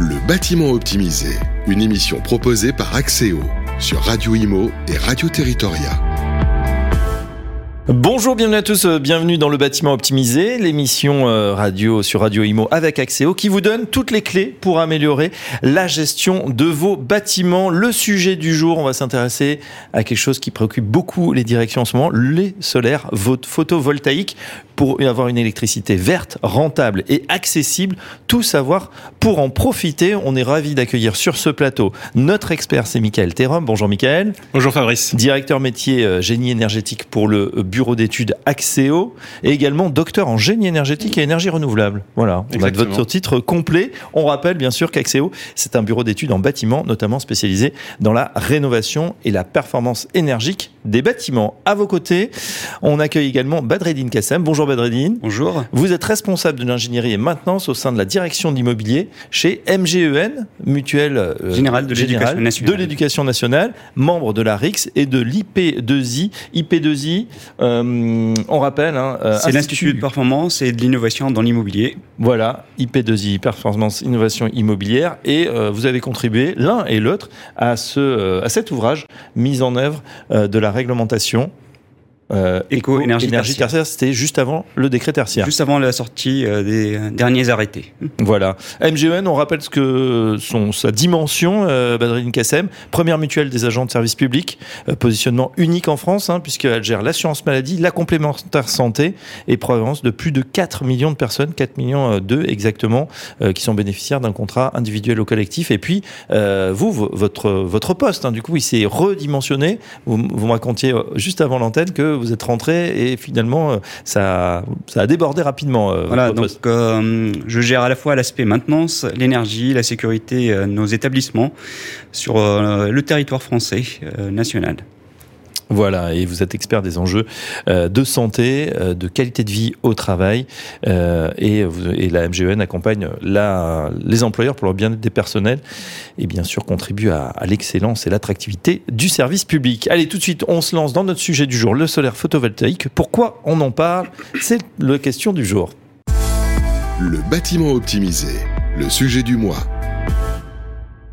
Le bâtiment optimisé, une émission proposée par Axéo sur Radio Imo et Radio Territoria. Bonjour, bienvenue à tous, euh, bienvenue dans le bâtiment optimisé, l'émission euh, radio sur Radio Imo avec Axéo qui vous donne toutes les clés pour améliorer la gestion de vos bâtiments. Le sujet du jour, on va s'intéresser à quelque chose qui préoccupe beaucoup les directions en ce moment, les solaires photovoltaïques pour avoir une électricité verte, rentable et accessible, tout savoir pour en profiter. On est ravi d'accueillir sur ce plateau notre expert, c'est Michael Thérum. Bonjour Michael. Bonjour Fabrice. Directeur métier euh, génie énergétique pour le bureau d'études Axéo et également docteur en génie énergétique et énergie renouvelable. Voilà, on a votre titre complet. On rappelle bien sûr qu'Axéo, c'est un bureau d'études en bâtiment, notamment spécialisé dans la rénovation et la performance énergique des bâtiments. À vos côtés, on accueille également Badreddine Kassem. Bonjour Badreddine. Bonjour. Vous êtes responsable de l'ingénierie et maintenance au sein de la direction d'immobilier chez MGEN, Mutuelle euh, Générale de l'éducation nationale. de l'éducation nationale, membre de la RIX et de l'IP2I. IP2I, euh, on rappelle. Hein, euh, C'est l'Institut de performance et de l'innovation dans l'immobilier. Voilà, IP2I, performance, innovation immobilière. Et vous avez contribué l'un et l'autre à, ce, à cet ouvrage mis en œuvre de la réglementation euh, éco-énergie tertiaire, c'était juste avant le décret tertiaire. Juste avant la sortie euh, des derniers arrêtés. Voilà. MGN, on rappelle ce que son, sa dimension, euh, Badrine Kassem, première mutuelle des agents de service public, euh, positionnement unique en France, hein, puisqu'elle gère l'assurance maladie, la complémentaire santé et provenance de plus de 4 millions de personnes, 4 millions 2 exactement, qui sont bénéficiaires d'un contrat individuel ou collectif. Et puis, vous, votre, votre poste, hein, du coup, il s'est redimensionné. Vous, vous me racontiez juste avant l'antenne que vous êtes rentré et finalement, euh, ça, ça a débordé rapidement. Euh, voilà, donc euh, je gère à la fois l'aspect maintenance, l'énergie, la sécurité nos établissements sur le territoire français national. Voilà, et vous êtes expert des enjeux euh, de santé, euh, de qualité de vie au travail, euh, et, la MGEN accompagne les employeurs pour leur bien-être des personnels, et bien sûr contribue à, à l'excellence et l'attractivité du service public. Allez, tout de suite, on se lance dans notre sujet du jour, le solaire photovoltaïque. Pourquoi on en parle? C'est la question du jour. Le bâtiment optimisé, le sujet du mois.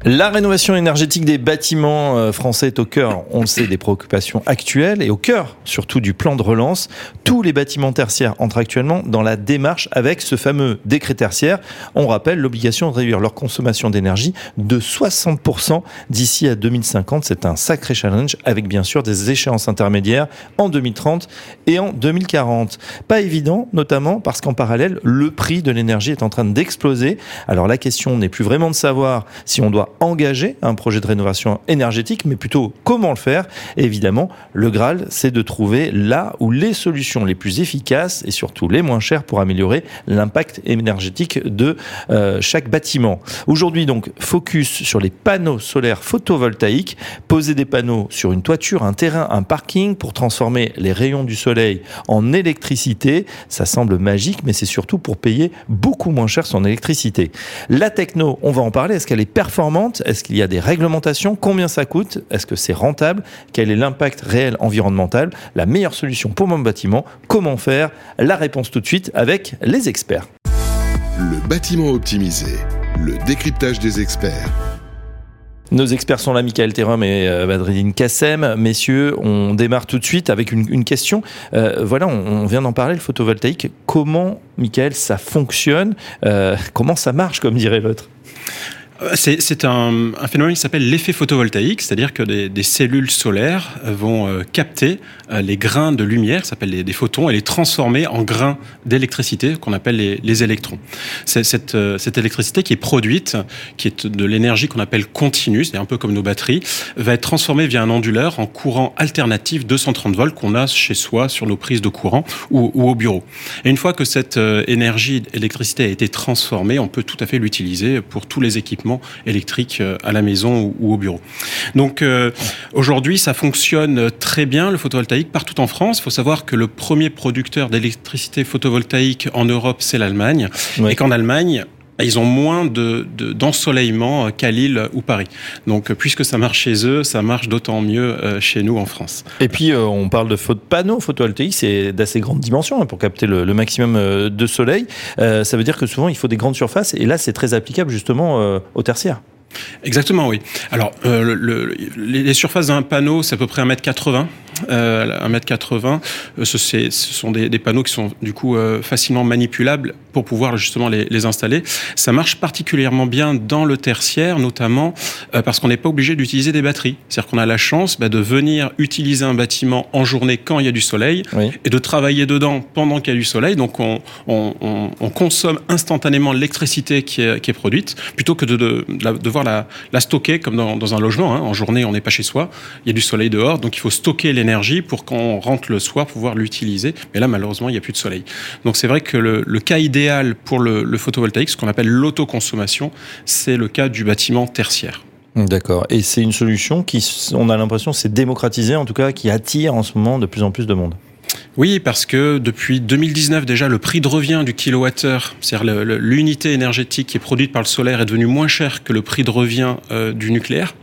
La rénovation énergétique des bâtiments euh, français est au cœur, on le sait, des préoccupations actuelles et au cœur surtout du plan de relance. Tous les bâtiments tertiaires entrent actuellement dans la démarche avec ce fameux décret tertiaire. On rappelle l'obligation de réduire leur consommation d'énergie de 60% d'ici à 2050. C'est un sacré challenge avec bien sûr des échéances intermédiaires en 2030 et en 2040. Pas évident, notamment parce qu'en parallèle, le prix de l'énergie est en train d'exploser. Alors la question n'est plus vraiment de savoir si on doit engager un projet de rénovation énergétique, mais plutôt comment le faire. évidemment, le Graal, c'est de trouver là où les solutions les plus efficaces et surtout les moins chères pour améliorer l'impact énergétique de euh, chaque bâtiment. Aujourd'hui, donc, focus sur les panneaux solaires photovoltaïques. Poser des panneaux sur une toiture, un terrain, un parking pour transformer les rayons du soleil en électricité. Ça semble magique, mais c'est surtout pour payer beaucoup moins cher son électricité. La techno, on va en parler. Est-ce qu'elle est performante est-ce qu'il y a des réglementations Combien ça coûte Est-ce que c'est rentable Quel est l'impact réel environnemental La meilleure solution pour mon bâtiment Comment faire La réponse tout de suite avec les experts. Le bâtiment optimisé, le décryptage des experts. Nos experts sont là, Michael Thérum et euh, Badridine Kassem. Messieurs, on démarre tout de suite avec une, question. Euh, voilà, on, vient d'en parler, le photovoltaïque. Comment, Michael, ça fonctionne? Euh, Comment ça marche, comme dirait l'autre? C'est un, phénomène qui s'appelle l'effet photovoltaïque, c'est-à-dire que des, cellules solaires vont euh, capter euh, les grains de lumière, ça s'appelle des photons, et les transformer en grains d'électricité qu'on appelle les, électrons. Cette, cette, électricité qui est produite, qui est de l'énergie qu'on appelle continue, c'est un peu comme nos batteries, va être transformée via un onduleur en courant alternatif 230 volts qu'on a chez soi sur nos prises de courant ou, ou au bureau. Et une fois que cette énergie électricité a été transformée, on peut tout à fait l'utiliser pour tous les équipements électrique euh, à la maison ou au bureau. Donc euh, aujourd'hui, ça fonctionne très bien le photovoltaïque partout en France. Il faut savoir que le premier producteur d'électricité photovoltaïque en Europe, c'est l'Allemagne, et qu'en Allemagne, ils ont moins de d'ensoleillement qu'à Lille ou Paris. Donc, puisque ça marche chez eux, ça marche d'autant mieux chez nous en France. Et puis, on parle de panneaux photovoltaïques, c'est d'assez grande dimension hein, pour capter le, le maximum de soleil. ça veut dire que souvent, il faut des grandes surfaces, et là, c'est très applicable justement au tertiaire. Exactement, oui. Alors, euh, le, les surfaces d'un panneau, c'est à peu près 1m80. Euh, 1m80, euh, ce, ce sont des, des, panneaux qui sont du coup euh, facilement manipulables pour pouvoir justement les, les, installer. Ça marche particulièrement bien dans le tertiaire, notamment parce qu'on n'est pas obligé d'utiliser des batteries. C'est-à-dire qu'on a la chance bah, de venir utiliser un bâtiment en journée quand il y a du soleil oui. et de travailler dedans pendant qu'il y a du soleil. Donc on, on, on, on consomme instantanément l'électricité qui est, qui est, produite plutôt que de, de, de la, la, stocker comme dans, un logement. Hein. En journée, on n'est pas chez soi, il y a du soleil dehors, donc il faut stocker l'énergie pour qu'on rentre le soir pouvoir l'utiliser. Mais là, malheureusement, il n'y a plus de soleil. Donc c'est vrai que le, le, cas idéal pour le, le photovoltaïque, ce qu'on appelle l'autoconsommation, c'est le cas du bâtiment tertiaire. D'accord. Et c'est une solution qui, on a l'impression, s'est démocratisée, en tout cas, qui attire en ce moment de plus en plus de monde. Oui, parce que depuis 2019 déjà, le prix de revient du kilowattheure, c'est-à-dire l'unité énergétique qui est produite par le solaire, est devenu moins cher que le prix de revient euh, du nucléaire.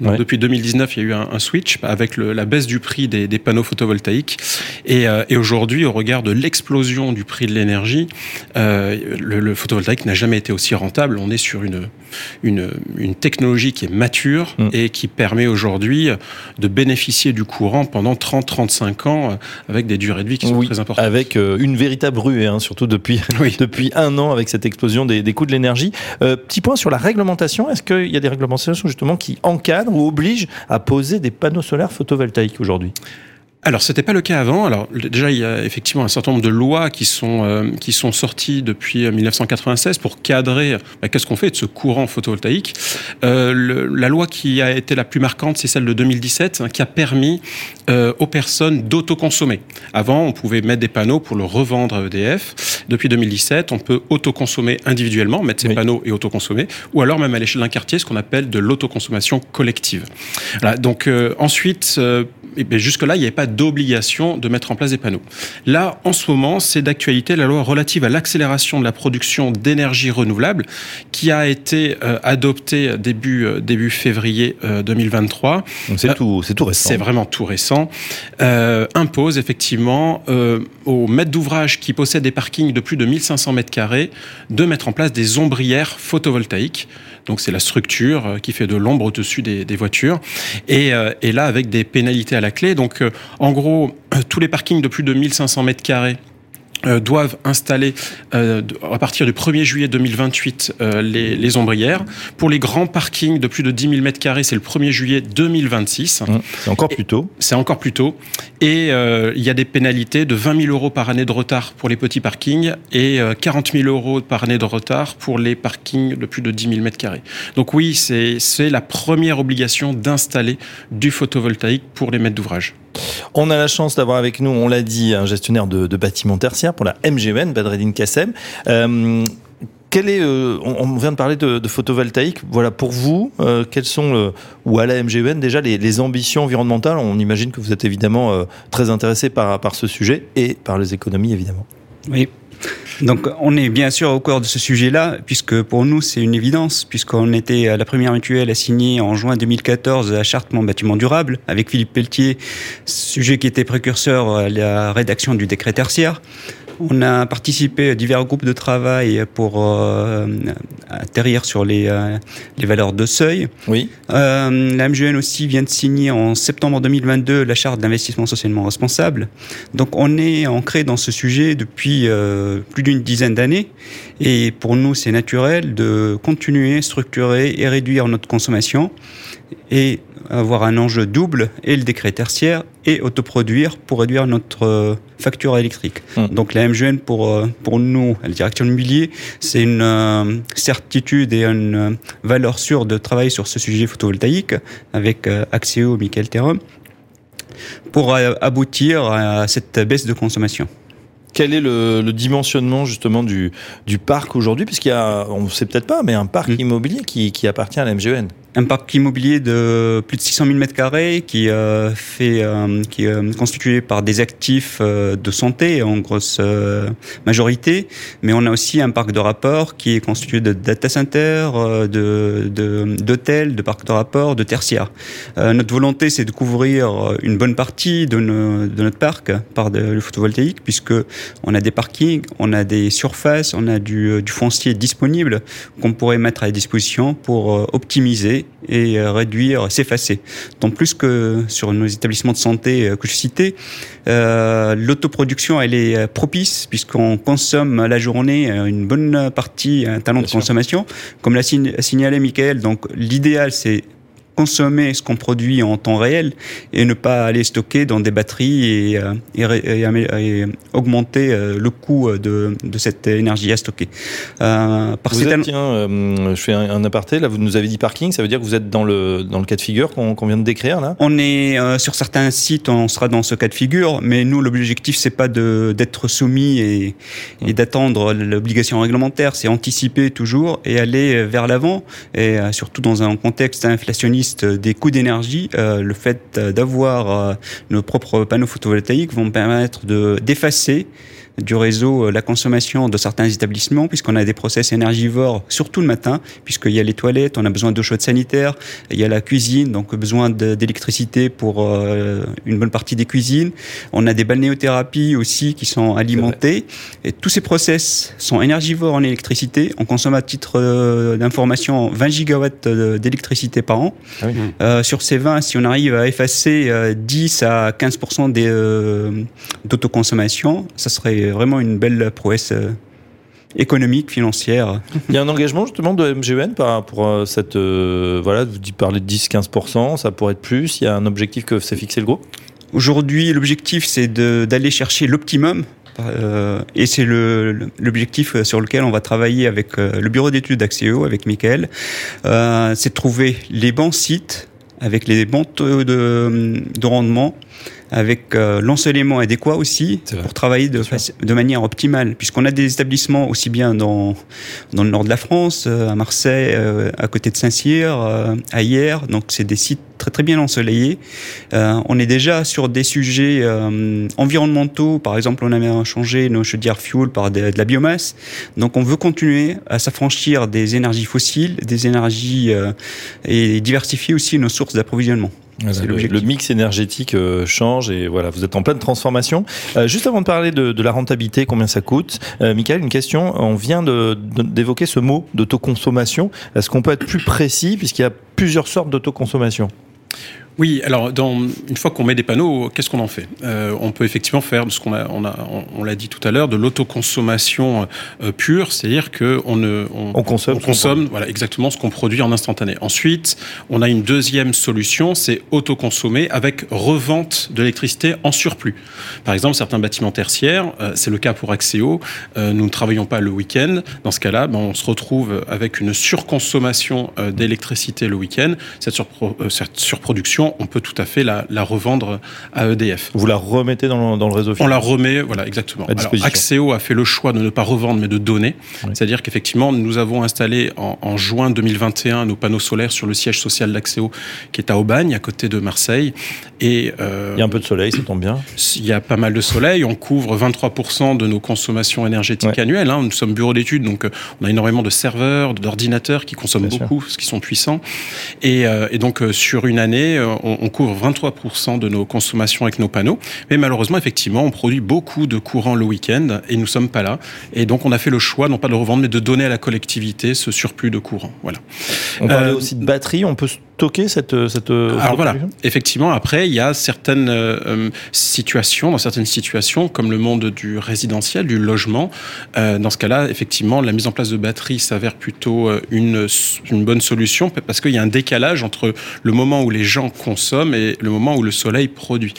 Donc, ouais. Depuis 2019, il y a eu un, un switch avec le, la baisse du prix des, des panneaux photovoltaïques. Et, euh, et aujourd'hui, au regard de l'explosion du prix de l'énergie, euh, le, le, photovoltaïque n'a jamais été aussi rentable. On est sur une, une, une technologie qui est mature mmh. et qui permet aujourd'hui de bénéficier du courant pendant 30-35 ans avec des durées de vie qui sont oui, très importantes. Avec euh, une véritable ruée, hein, surtout depuis, oui. depuis un an avec cette explosion des, des coûts de l'énergie. Euh, petit point sur la réglementation. Est-ce qu'il y a des réglementations justement qui encadrent ou obligent à poser des panneaux solaires photovoltaïques aujourd'hui? Alors, c'était pas le cas avant. Alors, déjà, il y a effectivement un certain nombre de lois qui sont euh, qui sont sorties depuis 1996 pour cadrer bah, qu'est-ce qu'on fait de ce courant photovoltaïque. Euh, le, la loi qui a été la plus marquante, c'est celle de 2017, hein, qui a permis euh, aux personnes d'autoconsommer. Avant, on pouvait mettre des panneaux pour le revendre à EDF. Depuis 2017, on peut autoconsommer individuellement, mettre ses oui. panneaux et autoconsommer, ou alors même à l'échelle d'un quartier, ce qu'on appelle de l'autoconsommation collective. Voilà, donc euh, euh, jusque-là, il n'y avait pas d'obligation de mettre en place des panneaux. Là, en ce moment, c'est d'actualité la loi relative à l'accélération de la production d'énergie renouvelable qui a été euh, adoptée début, euh, début février euh, 2023. C'est tout, tout récent. C'est vraiment tout récent. Euh, impose effectivement euh, aux maîtres d'ouvrage qui possèdent des parkings de plus de 1500 mètres carrés de mettre en place des ombrières photovoltaïques. Donc c'est la structure euh, qui fait de l'ombre au-dessus des, voitures. Et, euh, et, là, avec des pénalités à la clé. Donc euh, en gros, tous les parkings de plus de 1500 mètres carrés euh, doivent installer euh, à partir du 1er juillet 2028 euh, les, les, ombrières. Pour les grands parkings de plus de 10 000 m2, c'est le 1er juillet 2026. Mmh, c'est encore plus tôt. C'est encore plus tôt. Et euh, il y a des pénalités de 20 000 euros par année de retard pour les petits parkings et 40 000 euros par année de retard pour les parkings de plus de 10 000 m2. Donc oui, c'est la première obligation d'installer du photovoltaïque pour les maîtres d'ouvrage. On a la chance d'avoir avec nous, on l'a dit, un gestionnaire de, bâtiments tertiaires pour la MGN, Badreddin Kassem. Euh, quel est, euh, on, vient de parler de, photovoltaïque. Voilà, pour vous, euh, quelles sont, ou à la MGN déjà, les, les, ambitions environnementales? On imagine que vous êtes évidemment très intéressé par, par ce sujet et par les économies, évidemment. Oui, donc on est bien sûr au cœur de ce sujet-là, puisque pour nous c'est une évidence, puisqu'on était la première mutuelle à signer en juin 2014 la charte bâtiment durable avec Philippe Pelletier, sujet qui était précurseur à la rédaction du décret tertiaire. On a participé à divers groupes de travail pour euh, atterrir sur les, euh, les valeurs de seuil. Oui. Euh, la MGN aussi vient de signer en septembre 2022 la charte d'investissement socialement responsable. Donc on est ancré dans ce sujet depuis euh, plus d'une dizaine d'années et pour nous c'est naturel de continuer, structurer et réduire notre consommation et avoir un enjeu double et le décret tertiaire et autoproduire pour réduire notre euh, facture électrique. Mmh. Donc la MGN pour, euh, pour nous, la direction de mobilier, c'est une euh, certitude et une valeur sûre de travailler sur ce sujet photovoltaïque avec Axéo, Michael Terrum, pour aboutir à cette baisse de consommation quel est le, le, dimensionnement justement du, du parc aujourd'hui? Puisqu'il y a, on ne sait peut-être pas, mais un parc mmh. immobilier qui, qui, appartient à la MGN. Un parc immobilier de plus de 600 000 mètres carrés qui euh, euh, qui est euh, constitué par des actifs de santé en grosse majorité, mais on a aussi un parc de rapport qui est constitué de data centers, euh, de de- d'hôtels, de, parcs de rapport, de tertiaires. Notre volonté, c'est de couvrir une bonne partie de, notre parc par le photovoltaïque, puisque on a des parkings, on a des surfaces, on a du, foncier disponible qu'on pourrait mettre à disposition pour euh, et euh, réduire, s'effacer. Tant plus que sur nos établissements de santé euh, que je citais, euh, l'autoproduction, elle est propice puisqu'on consomme à la journée une bonne partie, un talent Bien de sûr. consommation. Comme l'a sign- signalé Michael, donc l'idéal, c'est consommer ce qu'on produit en temps réel et ne pas aller stocker dans des batteries et, euh, et, ré- et amé- et augmenter euh, le coût de, de cette énergie à stocker. Euh, par Vous ces êtes, talents- tiens, euh, je fais un, un aparté, là vous nous avez dit parking, ça veut dire que vous êtes dans le, dans le cas de figure qu'on vient de décrire là? On est euh, sur certains sites, on sera dans ce cas de figure, mais nous l'objectif c'est pas d'être soumis et, et d'attendre l'obligation réglementaire, c'est anticiper toujours et aller vers l'avant. Et surtout dans un contexte inflationniste des coûts d'énergie, euh, le fait d'avoir euh, nos propres panneaux photovoltaïques vont permettre de d'effacer du réseau euh, la consommation de certains établissements puisqu'on a des process énergivores surtout le matin puisqu'il y a les toilettes, on a besoin d'eau chaude sanitaire, il y a la cuisine donc besoin d'électricité pour euh, une bonne partie des cuisines, on a des balnéothérapies aussi qui sont alimentées et tous ces process sont énergivores en électricité, on consomme à titre euh, d'information 20 gigawatts d'électricité par an. Ah oui. Euh, sur ces 20, si on arrive à effacer euh, 10 à 15% des, euh, d'autoconsommation, ça serait vraiment une belle prouesse euh, économique, financière. Il y a un engagement justement de MGN par, pour euh, cette. euh, voilà, vous parlez de 10-15%, ça pourrait être plus. Il y a un objectif que s'est fixé le groupe? Aujourd'hui, l'objectif, c'est d'aller chercher l'optimum. euh, et c'est le- l'objectif sur lequel on va travailler avec euh, le bureau d'études d'Axéo, avec Michael. C'est de trouver les bons sites avec les bons taux de, de rendement, avec euh, l'ensoleillement adéquat aussi, pour travailler de, de manière optimale, puisqu'on a des établissements aussi bien dans, dans le nord de la France, euh, à Marseille, euh, à côté de Saint-Cyr, euh, à Hyères, donc c'est des sites très très bien ensoleillés. Euh, on est déjà sur des sujets euh, environnementaux, par exemple on a changé nos chaudières fuel par de, de la biomasse, donc on veut continuer à s'affranchir des énergies fossiles, des énergies euh, et diversifier aussi nos sources d'approvisionnement. Le, mix énergétique euh, change et voilà, vous êtes en pleine transformation. Euh, juste avant de parler de, de la rentabilité, combien ça coûte, euh, Michael, une question. On vient de- de- d'évoquer ce mot d'autoconsommation. Est-ce qu'on peut être plus précis puisqu'il y a plusieurs sortes d'autoconsommation? Oui, alors dans, une fois qu'on met des panneaux, qu'est-ce qu'on en fait? Euh, On peut effectivement faire de ce qu'on a, on a, on, on l'a dit tout à l'heure, de l'autoconsommation euh, pure, c'est-à-dire que on ne, On consomme on consomme, voilà, exactement ce qu'on produit en instantané. Ensuite, on a une deuxième solution, c'est autoconsommer avec revente de l'électricité en surplus. Par exemple, certains bâtiments tertiaires, euh, c'est le cas pour Axéo, nous ne travaillons pas le week-end. Dans ce cas-là, ben, on se retrouve avec une surconsommation d'électricité le week-end. Cette, surpro- cette surproduction, on peut tout à fait la, la revendre à EDF. Vous la remettez dans le, dans le réseau On la remet, voilà, exactement. Alors, Axéo a fait le choix de ne pas revendre, mais de donner. Oui. C'est-à-dire qu'effectivement, nous avons installé en, en juin 2021 nos panneaux solaires sur le siège social d'Axéo, qui est à Aubagne, à côté de Marseille. Et euh, Il y a un peu de soleil, ça tombe bien. il y a pas mal de soleil. On couvre 23% de nos consommations énergétiques Ouais. annuelles. hein. Nous sommes bureau d'études, donc euh, on a énormément de serveurs, d'ordinateurs qui consomment Bien beaucoup, parce qu'ils sont puissants. Et, euh, et donc, euh, sur une année, on, on couvre 23% de nos consommations avec nos panneaux. Mais malheureusement, effectivement, on produit beaucoup de courant le week-end et nous sommes pas là. Et donc, on a fait le choix, non pas de revendre, mais de donner à la collectivité ce surplus de courant. Voilà. On parlait Euh, aussi de batterie. On peut cette. cette Alors voilà, effectivement, après, il y a certaines euh, euh, situations, dans certaines situations, comme le monde du résidentiel, du logement, euh, dans ce cas-là, effectivement, la mise en place de batteries s'avère plutôt euh, une, une bonne solution parce qu'il y a un décalage entre le moment où les gens consomment et le moment où le soleil produit.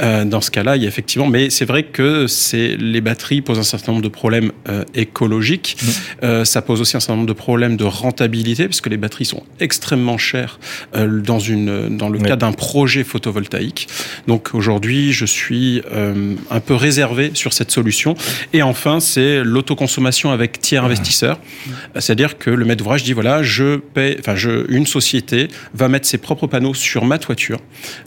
Euh, dans ce cas-là, il y a effectivement, mais c'est vrai que c'est les batteries posent un certain nombre de problèmes euh, écologiques. Euh, ça pose aussi un certain nombre de problèmes de rentabilité, puisque les batteries sont extrêmement chères euh, dans, une, dans le cadre d'un projet photovoltaïque. Donc aujourd'hui, je suis euh, un peu réservé sur cette solution. Et enfin, c'est l'autoconsommation avec tiers ah. investisseurs. C'est-à-dire que le maître d'ouvrage dit, voilà, je paie, enfin, je, une société va mettre ses propres panneaux sur ma toiture.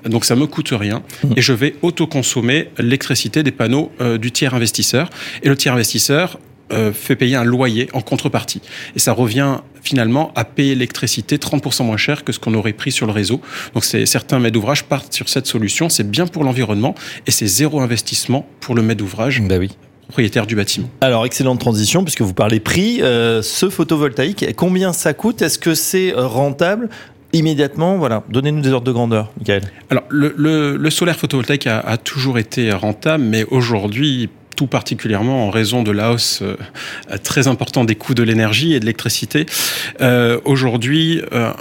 Donc ça me coûte rien. Mmh. Et je vais autoconsommer l'électricité des panneaux du tiers investisseur. Et le tiers investisseur euh, fait payer un loyer en contrepartie. Et ça revient finalement à payer l'électricité 30% moins cher que ce qu'on aurait pris sur le réseau. Donc certains maîtres d'ouvrage partent sur cette solution. C'est bien pour l'environnement et c'est zéro investissement pour le maître d'ouvrage. Bah oui propriétaire du bâtiment. Alors, excellente transition, puisque vous parlez prix. Euh, ce photovoltaïque, combien ça coûte? Est-ce que c'est euh, rentable? Immédiatement, voilà, donnez-nous des ordres de grandeur, Michael. Alors, le, solaire photovoltaïque a, a, toujours été rentable, mais aujourd'hui, tout particulièrement en raison de la hausse euh, très importante des coûts de l'énergie et de l'électricité. Euh, aujourd'hui, euh,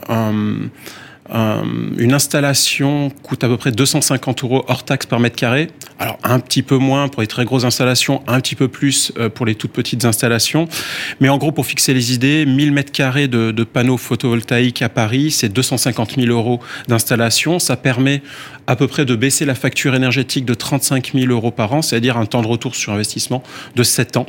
une installation coûte à peu près 250 euros hors taxe par mètre carré. Alors un petit peu moins pour les très grosses installations, un petit peu plus pour les toutes petites installations. Mais en gros, pour fixer les idées, 1000 mètres carrés de, de panneaux photovoltaïques à Paris, c'est 250 000 euros d'installation. Ça permet à peu près de baisser la facture énergétique de 35 000 euros par an, c'est-à-dire un temps de retour sur investissement de 7 ans,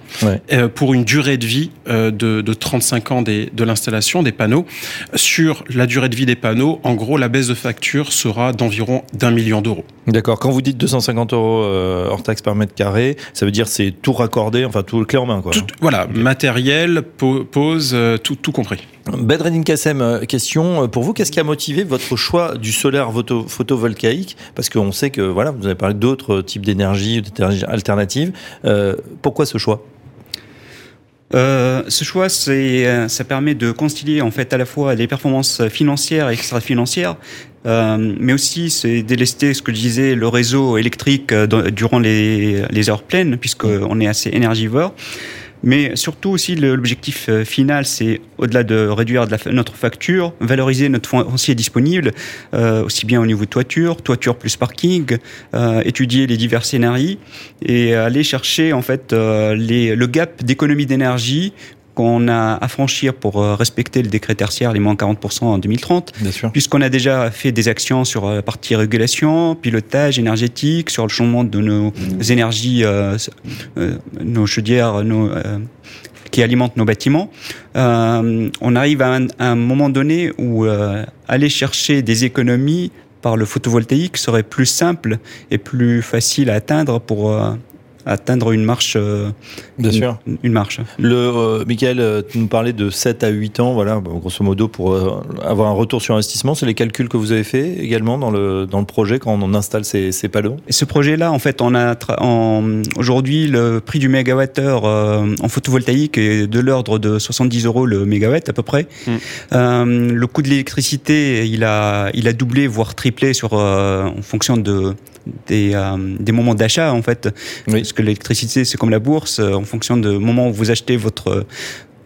euh, pour une durée de vie euh, de, de, 35 ans des, de l'installation des panneaux. Sur la durée de vie des panneaux, en gros, la baisse de facture sera d'environ d'un million d'euros. D'accord. Quand vous dites 250 euros euh, hors taxe par mètre carré, ça veut dire c'est tout raccordé, enfin tout le clé en main, quoi. voilà, matériel, pose, tout, tout compris. Bedreddin Kassem, euh, question euh, pour vous, qu'est-ce qui a motivé votre choix du solaire photovoltaïque? Parce qu'on sait que voilà, vous avez parlé d'autres types d'énergie, d'énergie alternative. Euh, pourquoi ce choix? Ce choix, c'est, ça permet de concilier en fait à la fois les performances financières et extra-financières, mais aussi c'est délester ce que je disais le réseau électrique durant les, les heures pleines, puisqu'on est assez énergivore. Mais surtout aussi, l'objectif euh, final, c'est au-delà de réduire notre facture, valoriser notre foncier disponible, euh, aussi bien au niveau de toiture, toiture plus parking, euh, étudier les divers scénarios et aller chercher en fait le gap d'économie d'énergie qu'on a à franchir pour euh, respecter le décret tertiaire, les moins 40% en 2030, puisqu'on a déjà fait des actions sur la partie régulation, pilotage énergétique, sur le changement de nos énergies, euh, euh, nos chaudières, nos, qui alimentent nos bâtiments. on arrive à un, moment donné où aller chercher des économies par le photovoltaïque serait plus simple et plus facile à atteindre pour atteindre une marche. Euh, Bien une, sûr. Une marche. Le, euh, Michael, euh, tu nous parlais de 7 à 8 ans, voilà, grosso modo, pour avoir un retour sur investissement. C'est les calculs que vous avez fait également dans le, dans le projet quand on installe ces, ces panneaux? Et ce projet-là, en fait, on a aujourd'hui le prix du mégawattheure en photovoltaïque est de l'ordre de 70 euros le mégawatt à peu près. Mm. le coût de l'électricité, il a, il a doublé, voire triplé sur, en fonction de, des, des moments d'achat en fait. Parce que l'électricité c'est comme la bourse, euh, en fonction de moment où vous achetez votre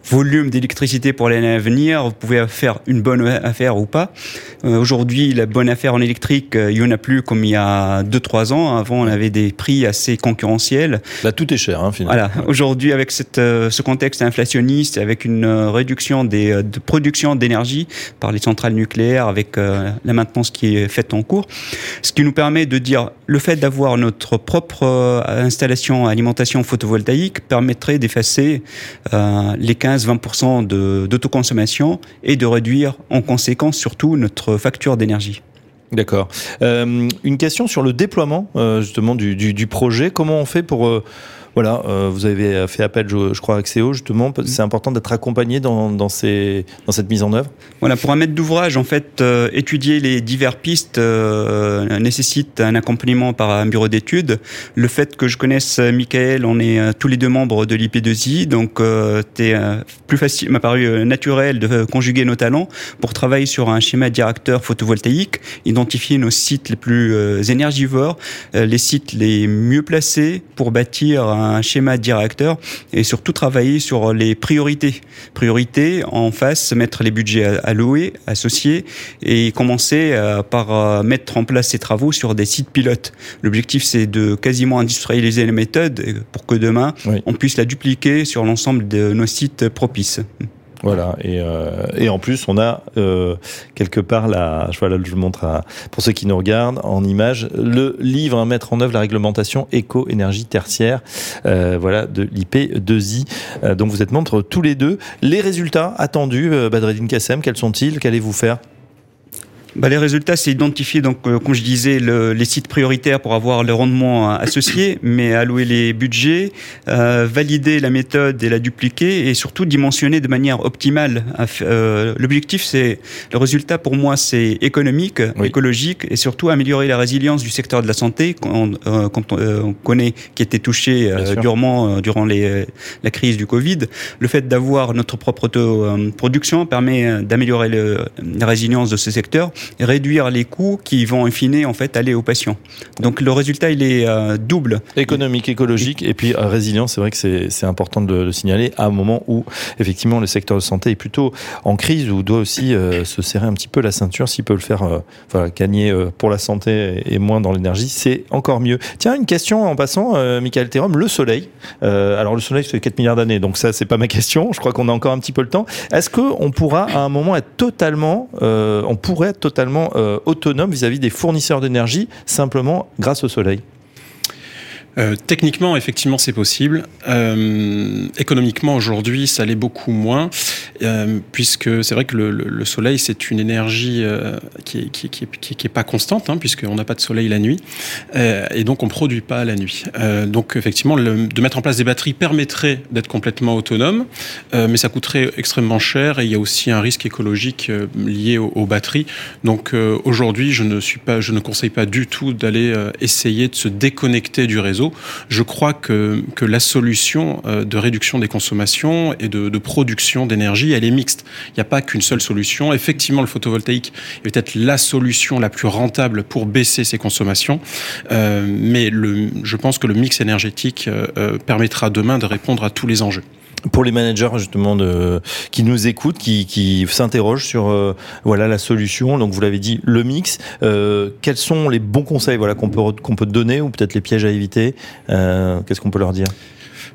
volume d'électricité pour l'année à venir, vous pouvez faire une bonne affaire ou pas. Euh, aujourd'hui, la bonne affaire en électrique, euh, il n'y en a plus comme il y a 2-3 ans. Avant, on avait des prix assez concurrentiels. Là, tout est cher, hein, finalement. Voilà. Aujourd'hui, avec cette, euh, ce contexte inflationniste, avec une réduction des, de production d'énergie par les centrales nucléaires, avec la maintenance qui est faite en cours, ce qui nous permet de dire le fait d'avoir notre propre installation alimentation photovoltaïque permettrait d'effacer les 15 15-20% d'autoconsommation et de réduire en conséquence surtout notre facture d'énergie. D'accord. Euh, une question sur le déploiement euh, justement du, du, projet. Comment on fait pour euh, voilà, euh, vous avez fait appel, je, crois, à Axéo, justement. C'est important d'être accompagné dans, dans, ces, dans cette mise en œuvre. Voilà, pour un maître d'ouvrage, en fait, euh, étudier les diverses pistes euh, nécessite un accompagnement par un bureau d'études. Le fait que je connaisse Michael, on est tous les deux membres de l'IP2I, donc c'est plus facile, m'a paru naturel de conjuguer nos talents pour travailler sur un schéma directeur photovoltaïque, identifier nos sites les plus énergivores, les sites les mieux placés pour bâtir un un schéma directeur et surtout travailler sur les priorités. Priorités en face, mettre les budgets alloués, associés et commencer euh, par euh, mettre en place ces travaux sur des sites pilotes. L'objectif, c'est de quasiment industrialiser les méthodes pour que demain, on puisse la dupliquer sur l'ensemble de nos sites propices. Voilà, et, euh, et en plus, on a euh, quelque part, là, je, voilà, je le montre à, pour ceux qui nous regardent en image, le livre à mettre en œuvre la réglementation éco-énergie tertiaire, euh, voilà, de l'IP2I, euh, dont vous êtes membres tous les deux. Les résultats attendus, euh, Badreddin Kassem, quels sont-ils? Qu'allez-vous faire? Bah, les résultats, c'est identifier, donc, euh, comme je disais, le, les sites prioritaires pour avoir le rendement euh, associé, mais allouer les budgets, euh, valider la méthode et la dupliquer, et surtout dimensionner de manière optimale. Euh, L'objectif, c'est le résultat pour moi, c'est économique, oui. écologique, et surtout améliorer la résilience du secteur de la santé, quand on, quand on, on connaît qui était touché durement durant les, la crise du Covid. Le fait d'avoir notre propre production permet d'améliorer la résilience de ce secteur réduire les coûts qui vont in fine en fait aller aux patients. Donc le résultat il est euh, double. Économique, écologique et puis euh, résilient. C'est vrai que c'est important de le, signaler à un moment où effectivement le secteur de santé est plutôt en crise ou doit aussi euh, se serrer un petit peu la ceinture s'il peut le faire euh, voilà, gagner pour la santé et moins dans l'énergie, c'est encore mieux. Tiens, une question en passant, Michael Thérum, le soleil. alors le soleil c'est 4 milliards d'années, donc ça c'est pas ma question. Je crois qu'on a encore un petit peu le temps. Est-ce qu'on pourra à un moment être totalement, on pourrait être totalement euh, autonome vis-à-vis -vis des fournisseurs d'énergie simplement grâce au soleil euh, techniquement, effectivement, c'est possible. Euh, économiquement, aujourd'hui, ça l'est beaucoup moins, euh, puisque c'est vrai que le, le, le soleil, c'est une énergie qui est, qui, qui, qui, qui est pas constante, hein, puisqu'on n'a pas de soleil la nuit, et donc on produit pas la nuit. Donc, effectivement, de mettre en place des batteries permettrait d'être complètement autonome, mais ça coûterait extrêmement cher, et il y a aussi un risque écologique lié aux, batteries. Donc, aujourd'hui, ne je ne conseille pas du tout d'aller essayer de se déconnecter du réseau Je crois que, la solution euh, de réduction des consommations et de, production d'énergie, elle est mixte. Il n'y a pas qu'une seule solution. Effectivement, le photovoltaïque est peut-être la solution la plus rentable pour baisser ses consommations, euh, mais je pense que le mix énergétique euh, permettra demain de répondre à tous les enjeux pour les managers justement de, qui nous écoutent, qui, qui s'interrogent sur euh, voilà la solution. Donc vous l'avez dit, le mix. Euh, quels sont les bons conseils voilà qu'on peut qu'on peut donner ou peut-être les pièges à éviter euh, Qu'est-ce qu'on peut leur dire?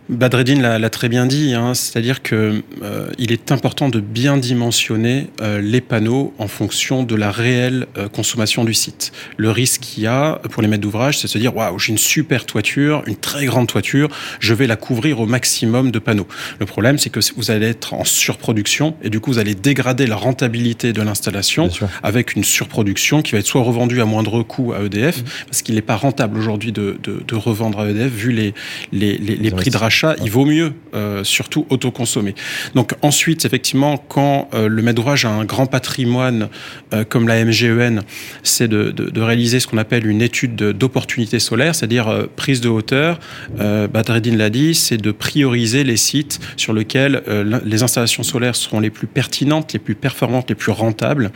Badreddin l'a très bien dit, hein, c'est-à-dire que euh, il est important de bien dimensionner euh, les panneaux en fonction de la réelle euh, consommation du site. Le risque qu'il y a pour les maîtres d'ouvrage, c'est de se dire waouh, j'ai une super toiture, une très grande toiture, je vais la couvrir au maximum de panneaux. Le problème, c'est que vous allez être en surproduction et du coup vous allez dégrader la rentabilité de l'installation avec une surproduction qui va être soit revendue à moindre coût à EDF, mmh. parce qu'il n'est pas rentable aujourd'hui de, de, de, revendre à EDF vu les, les, les, les prix de rachat il vaut mieux euh, surtout autoconsommer. Donc ensuite, effectivement, quand euh, le maître d'ouvrage a un grand patrimoine euh, comme la MGEN, c'est de, de, réaliser ce qu'on appelle une étude d'opportunité solaire, c'est-à-dire prise de hauteur. Badreddin l'a dit, c'est de prioriser les sites sur lesquels les installations solaires seront les plus pertinentes, les plus performantes, les plus rentables.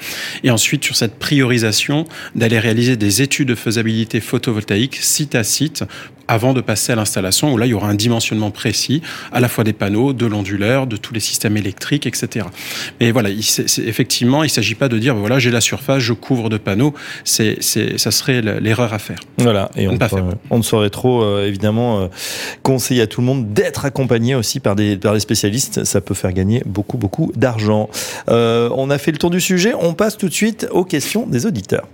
Et ensuite, sur cette priorisation, d'aller réaliser des études de faisabilité photovoltaïque site à site avant de passer à l'installation où là il y aura un dimensionnement précis à la fois des panneaux, de l'onduleur, de tous les systèmes électriques, etc. Mais voilà, il, c est, c est, effectivement, il ne s'agit pas de dire voilà j'ai la surface, je couvre de panneaux, c'est ça serait l'erreur à faire. Voilà, et on, peut, on, ne saurait trop euh, évidemment euh, conseiller à tout le monde d'être accompagné aussi par des, par des spécialistes, ça peut faire gagner beaucoup beaucoup d'argent. Euh, on a fait le tour du sujet, on passe tout de suite aux questions des auditeurs.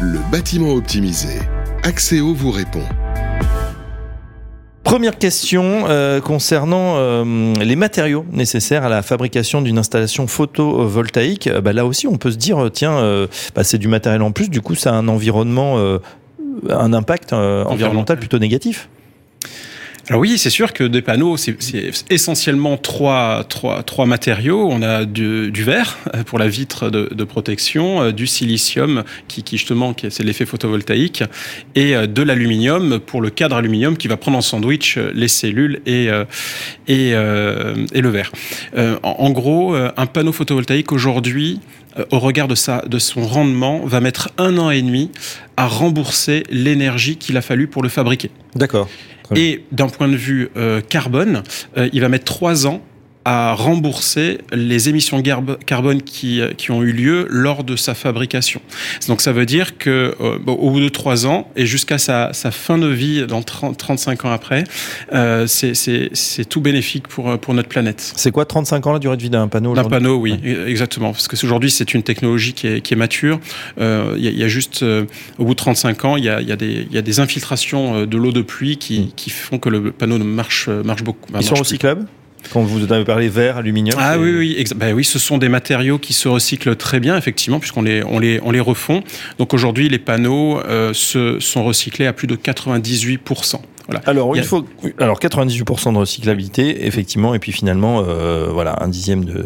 Le bâtiment optimisé. Axéo vous répond. Première question euh, concernant euh, les matériaux nécessaires à la fabrication d'une installation photovoltaïque. Euh, bah, là aussi, on peut se dire, tiens, euh, bah, c'est du matériel en plus, du coup, ça a un environnement, euh, un impact environnemental plutôt négatif. Alors oui, c'est sûr que des panneaux, c'est essentiellement trois, trois, trois matériaux. On a du, verre pour la vitre de, protection, du silicium qui, qui justement, c'est l'effet photovoltaïque, et de l'aluminium pour le cadre aluminium qui va prendre en sandwich les cellules et, et, et le verre. En gros, un panneau photovoltaïque aujourd'hui, au regard de, sa, de son rendement, va mettre un an et demi à rembourser l'énergie qu'il a fallu pour le fabriquer. D'accord. Et d'un point de vue euh, carbone, euh, il va mettre trois ans à rembourser les émissions carbone qui, qui ont eu lieu lors de sa fabrication. Donc ça veut dire que euh, au bout de trois ans et jusqu'à sa, sa, fin de vie dans 30, 35 ans après, euh, c'est tout bénéfique pour, pour notre planète. C'est quoi 35 ans la durée de vie d'un panneau D'un panneau, oui, exactement. Parce que aujourd'hui c'est une technologie qui est, qui est mature. Euh, il y, y, a juste euh, au bout de 35 ans, il y a, y a, des, y a des infiltrations euh, de l'eau de pluie qui, mm. qui, font que le panneau marche, marche beaucoup. Ils sont recyclables? Quand vous avez parlé verre, aluminium Ah oui, oui, ben oui, ce sont des matériaux qui se recyclent très bien, effectivement, puisqu'on les, on les, on les refond. Donc aujourd'hui, les panneaux euh, se, sont recyclés à plus de 98%. Voilà. Alors, il, faut, alors 98% de recyclabilité, effectivement, et puis finalement, euh, voilà, un dixième de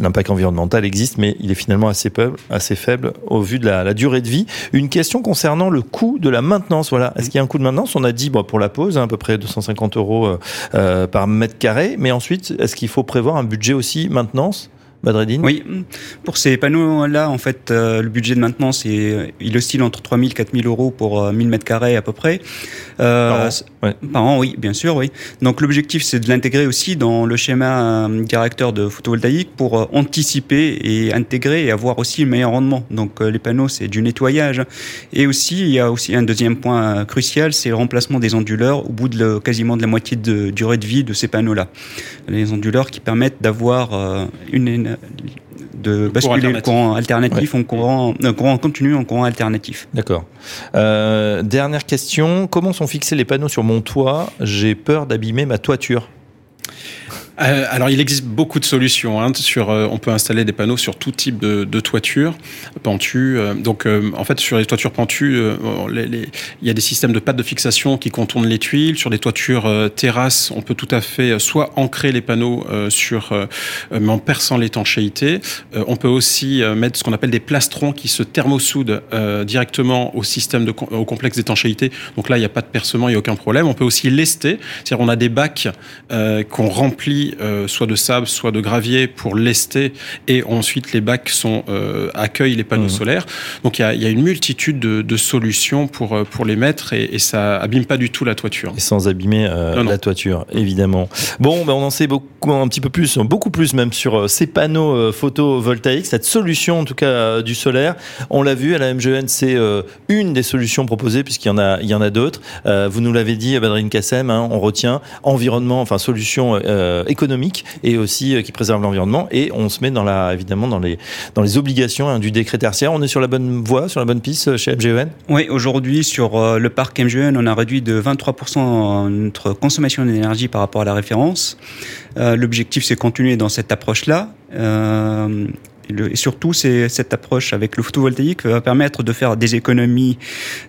l'impact environnemental existe, mais il est finalement assez faible, assez faible au vu de la, la, durée de vie. Une question concernant le coût de la maintenance. Voilà, est-ce qu'il y a un coût de maintenance? On a dit, bon, pour la pause, hein, à peu près 250 euros euh, euh, par mètre carré, mais ensuite, est-ce qu'il faut prévoir un budget aussi maintenance? Badreddine Oui, pour ces panneaux-là, en fait, euh, le budget de maintenance, est, il oscille entre 3 000 et 4 000 euros pour euh, 1000 mètres carrés à peu près. Euh, par, an, ouais. par an, oui, bien sûr, oui. Donc l'objectif, c'est de l'intégrer aussi dans le schéma euh, directeur de photovoltaïque pour anticiper et intégrer et avoir aussi le meilleur rendement. Donc les panneaux, c'est du nettoyage. Et aussi, il y a aussi un deuxième point crucial, c'est le remplacement des onduleurs au bout de le, quasiment de la moitié de durée de vie de ces panneaux-là. Les onduleurs qui permettent d'avoir une de basculer le courant alternatif ouais. en courant, euh, courant continu en courant alternatif. D'accord. Euh, dernière question, comment sont fixés les panneaux sur mon toit? J'ai peur d'abîmer ma toiture. Euh, alors, il existe beaucoup de solutions. Hein, sur, euh, on peut installer des panneaux sur tout type de, de toiture pentue. Euh, donc, euh, en fait, sur les toitures pentues, euh, les, les, il y a des systèmes de pattes de fixation qui contournent les tuiles. Sur les toitures terrasses, on peut tout à fait soit ancrer les panneaux sur, mais en perçant l'étanchéité. on peut aussi mettre ce qu'on appelle des plastrons qui se thermosoudent directement au système de, au complexe d'étanchéité. Donc là, il n'y a pas de percement, il n'y a aucun problème. On peut aussi lester, c'est-à-dire on a des bacs qu'on remplit euh, soit de sable, soit de gravier pour lester, et ensuite les bacs sont, euh, accueillent les panneaux mmh. solaires. Donc il y a, y a, une multitude de, de, solutions pour, euh, pour les mettre, et, et, ça abîme pas du tout la toiture. Et sans abîmer euh, non, non. la toiture, évidemment. Bon, ben on en sait beaucoup, un petit peu plus, beaucoup plus même sur euh, ces panneaux photovoltaïques, cette solution en tout cas du solaire. On l'a vu à la MGN, c'est une des solutions proposées, puisqu'il y en a, il y en a d'autres. vous nous l'avez dit, Badrine Kassem, hein, on retient environnement, enfin solution économique et aussi euh, qui préserve l'environnement. Et on se met dans la, évidemment dans les, obligations hein, du décret tertiaire. On est sur la bonne voie, sur la bonne piste euh, chez MGEN Oui, aujourd'hui sur euh, le parc MGEN, on a réduit de 23% notre consommation d'énergie par rapport à la référence. L'objectif, c'est continuer dans cette approche-là. Et surtout, c'est cette approche avec le photovoltaïque va permettre de faire des économies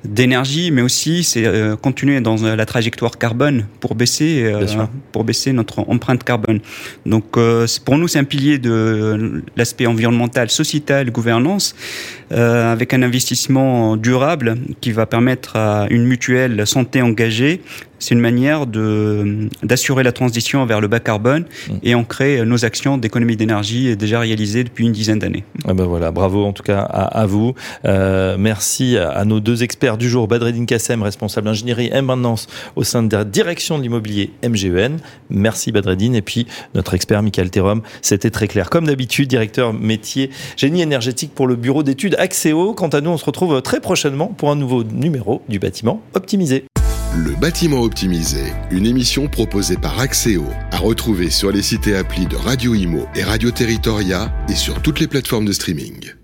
d'énergie, mais aussi c'est euh, continuer dans la trajectoire carbone pour baisser euh, pour baisser notre empreinte carbone. Donc euh, pour nous, c'est un pilier de l'aspect environnemental, sociétal, gouvernance, euh, avec un investissement durable qui va permettre à une mutuelle santé engagée c'est une manière de d'assurer la transition vers le bas carbone mmh. et ancrer nos actions d'économie d'énergie déjà réalisées depuis une dizaine d'années. Ah ben voilà, bravo en tout cas à, à vous. Euh, merci à, à, nos deux experts du jour, Badreddin Kassem, responsable ingénierie et maintenance au sein de la direction de l'immobilier MGEN. Merci Badreddin et puis notre expert Michael Terom, c'était très clair. Comme d'habitude, directeur métier génie énergétique pour le bureau d'études Axéo. Quant à nous, on se retrouve très prochainement pour un nouveau numéro du bâtiment optimisé. Le bâtiment optimisé, une émission proposée par Axéo, à retrouver sur les sites et applis de Radio Imo et Radio Territoria et sur toutes les plateformes de streaming.